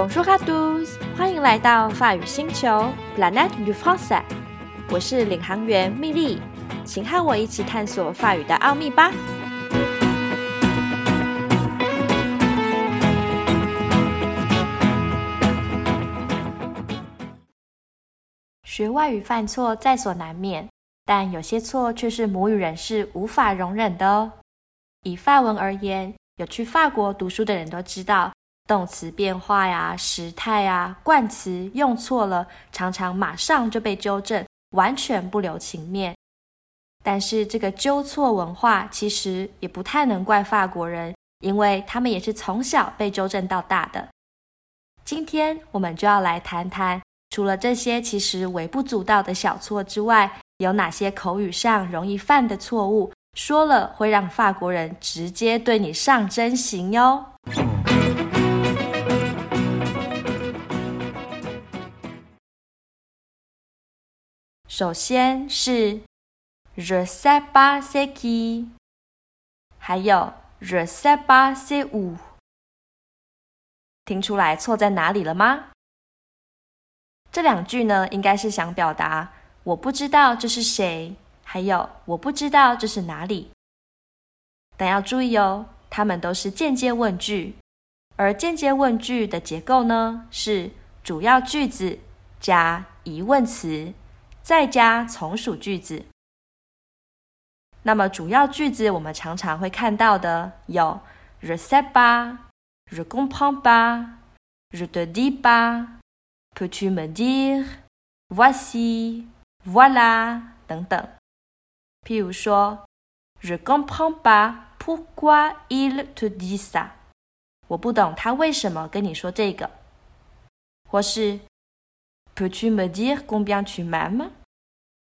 Bonjour à tous，欢迎来到法语星球 Planet du Français。我是领航员蜜莉，请和我一起探索法语的奥秘吧。学外语犯错在所难免，但有些错却是母语人士无法容忍的哦。以法文而言，有去法国读书的人都知道，动词变化呀、时态呀、冠词用错了，常常马上就被纠正，完全不留情面。但是这个纠错文化其实也不太能怪法国人，因为他们也是从小被纠正到大的。今天我们就要来谈谈。除了这些其实微不足道的小错之外，有哪些口语上容易犯的错误，说了会让法国人直接对你上真刑哟？首先是 je sais pas c'est qui，还有 je sais pas c'est où，听出来错在哪里了吗？这两句呢，应该是想表达我不知道这是谁，还有我不知道这是哪里。但要注意哦，它们都是间接问句，而间接问句的结构呢，是主要句子加疑问词，再加从属句子。那么主要句子我们常常会看到的有：je sais pas，je comprends pas，je te dis pas。Peux-tu me dire voici, voilà 等等。譬如说，Je comprends pas pourquoi il te dit ça。我不懂他为什么跟你说这个。或是，Peux-tu me dire combien tu m'aimes？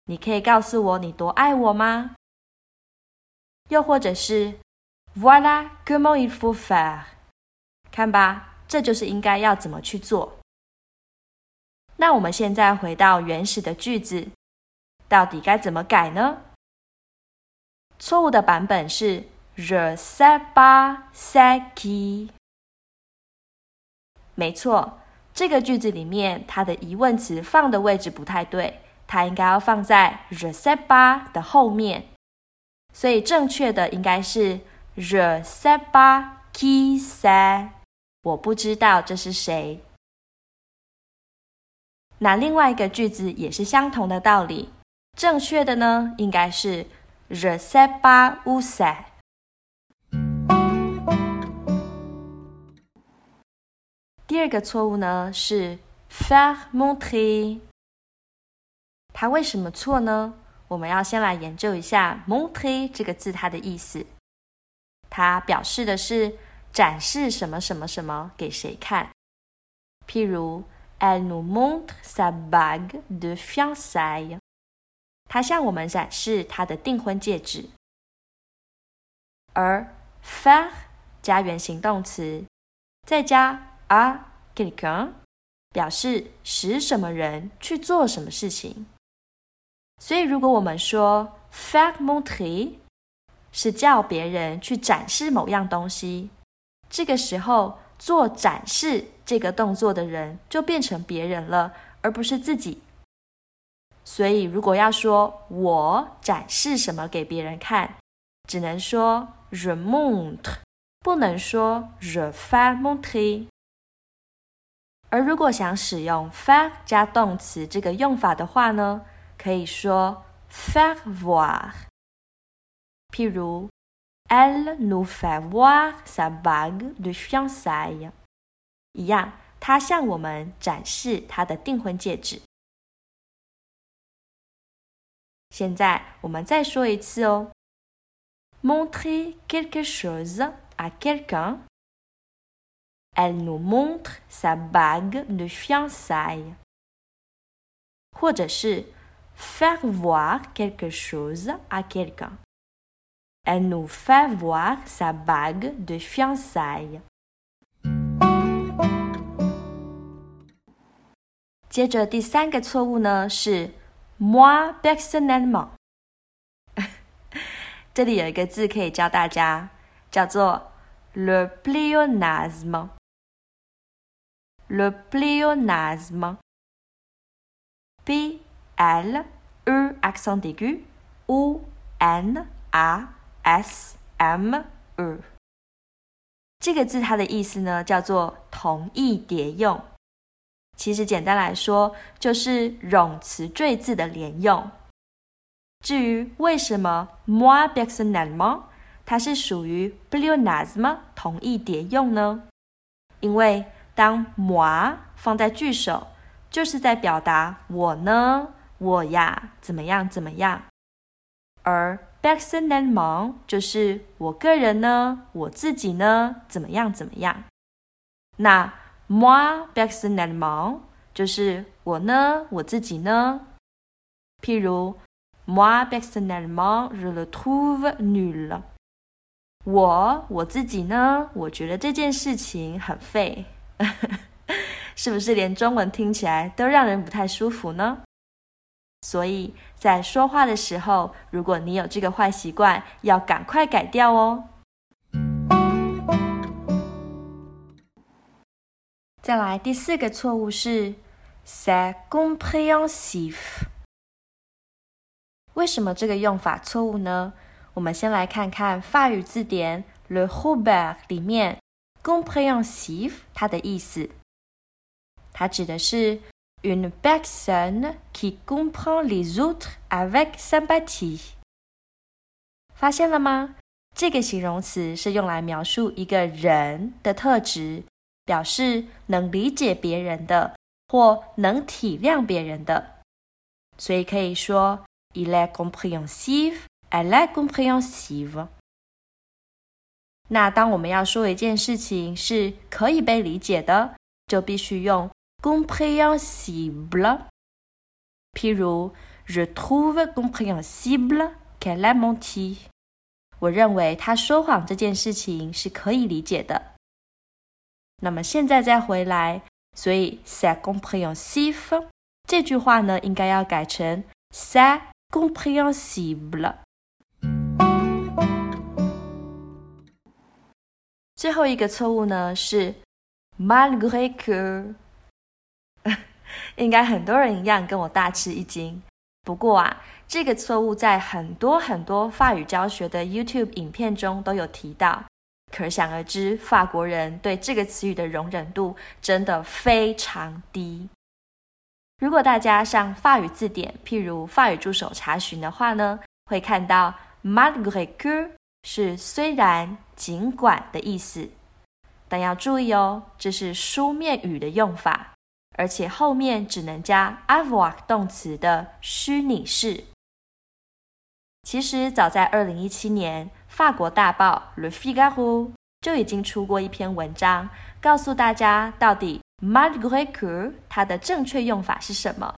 你可以告诉我你多爱我吗？又或者是，Voilà comment il faut faire。看吧，这就是应该要怎么去做。那我们现在回到原始的句子，到底该怎么改呢？错误的版本是 je sais pas c'est qui。没错，这个句子里面它的疑问词放的位置不太对，它应该要放在 je sais pas 的后面。所以正确的应该是 je sais pas qui c'est。我不知道这是谁。那另外一个句子也是相同的道理，正确的呢应该是 je sais pas où c'est。第二个错误呢是 faire montrer。它为什么错呢？我们要先来研究一下 montrer 这个字它的意思。它表示的是展示什么什么什么给谁看，譬如。Elle montre sa bague de fiançailles。她向我们展示她的订婚戒指。而 faire 加原形动词，再加 à 表示使什么人去做什么事情。所以，如果我们说 faire montrer 是叫别人去展示某样东西，这个时候。做展示这个动作的人就变成别人了，而不是自己。所以，如果要说我展示什么给别人看，只能说 remont，不能说 je fais montrer。而如果想使用 faire 加动词这个用法的话呢，可以说 faire voir。譬如。Elle nous fait voir sa bague de fiançailles。一样，她向我们展示她的订婚戒指。现在我们再说一次哦，montrer quelque chose à quelqu'un。Elle nous montre sa bague de fiançailles。或者是 faire voir quelque chose à quelqu'un。Elle nous fait voir sa bague de fiançailles。接着第三个错误呢是 moi personnellement。这里有一个字可以教大家，叫做 le pléonasme。 Le pléonasme. P L E accent aigu O N A S M E。这个字它的意思呢，叫做同义叠用。其实简单来说，就是冗词赘字的连用。至于为什么 moi personnellement 它是属于 pléonasme 同义叠用呢？因为当 moi 放在句首，就是在表达我呢，我呀，怎么样，怎么样。而 b a c k s o n and m o n 就是我个人呢，我自己呢，怎么样，怎么样。那 moi b a c k s o n and m o n 就是我呢，我自己呢。譬如 moi b a c k s o n and m o n je le trouve nul。我我自己呢，我觉得这件事情很废。是不是连中文听起来都让人不太舒服呢？所以在说话的时候，如果你有这个坏习惯，要赶快改掉哦。再来第四个错误是 “c'est compréhensif”。为什么这个用法错误呢？我们先来看看法语字典 Le Robert 里面 Compréhensive，它的意思。它指的是 une personne qui comprend les autres avec sympathie。发现了吗？这个形容词是用来描述一个人的特质，表示能理解别人的或能体谅别人的。所以可以说 “il est compréhensif”。Elle est compréhensive。那当我们要说一件事情是可以被理解的，就必须用 compréhensible。譬如，Je trouve compréhensible qu'elle a menti。我认为他说谎这件事情是可以理解的。那么现在再回来，所以 c'est compréhensif 这句话呢，应该要改成 c'est compréhensible。最后一个错误呢是 malgré que，应该很多人一样跟我大吃一惊。不过啊，这个错误在很多很多法语教学的 YouTube 影片中都有提到，可想而知，法国人对这个词语的容忍度真的非常低。如果大家上法语字典，譬如法语助手查询的话呢，会看到 malgré que。是虽然、尽管的意思，但要注意哦，这是书面语的用法，而且后面只能加 avoir 动词的虚拟式。其实早在二零一七年，法国大报《Le Figaro》就已经出过一篇文章，告诉大家到底 malgré que 它的正确用法是什么。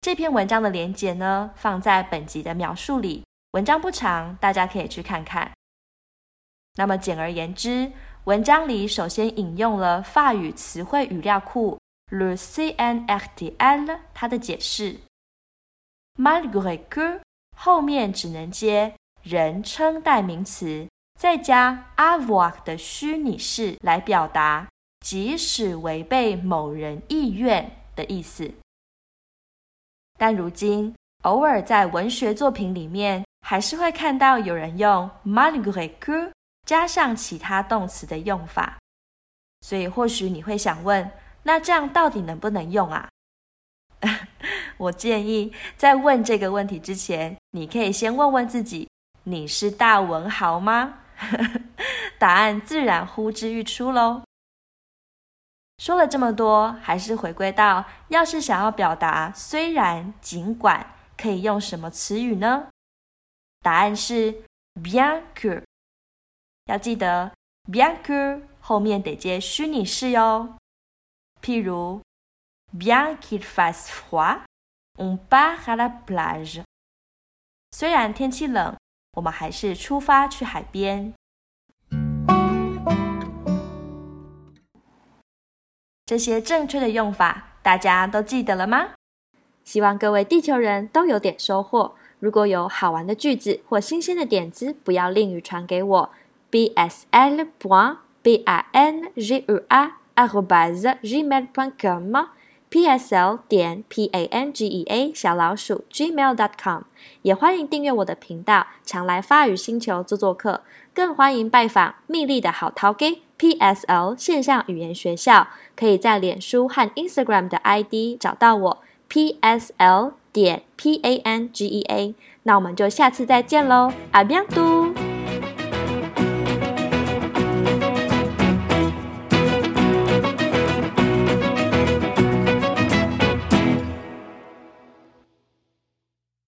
这篇文章的连结呢，放在本集的描述里。文章不长，大家可以去看看。那么简而言之，文章里首先引用了法语词汇语料库 Le CNRTL 它的解释，malgré que 后面只能接人称代名词，再加 avoir 的虚拟式来表达，即使违背某人意愿的意思。但如今偶尔在文学作品里面。还是会看到有人用 malgré que 加上其他动词的用法，所以或许你会想问，那这样到底能不能用啊？我建议在问这个问题之前，你可以先问问自己：你是大文豪吗？答案自然呼之欲出喽。说了这么多，还是回归到，要是想要表达虽然、尽管，可以用什么词语呢？答案是 bien que，要记得 bien que 后面得接虚拟式哟。譬如 bien qu'il fasse froid，on part à la plage。虽然天气冷，我们还是出发去海边。这些正确的用法，大家都记得了吗？希望各位地球人都有点收获。如果有好玩的句子或新鲜的点子，不要吝于传给我。b s l b a n g u a @gmail.com g。p s l 点 p a n g e a 小老鼠 gmail. dot com 也欢迎订阅我的频道，常来发语星球做做客，更欢迎拜访秘密的好淘 gay P S L 线上语言学校，可以在脸书和 Instagram 的 ID 找到我 P S L 点 p a n g e a，那我们就下次再见喽，阿 b 多。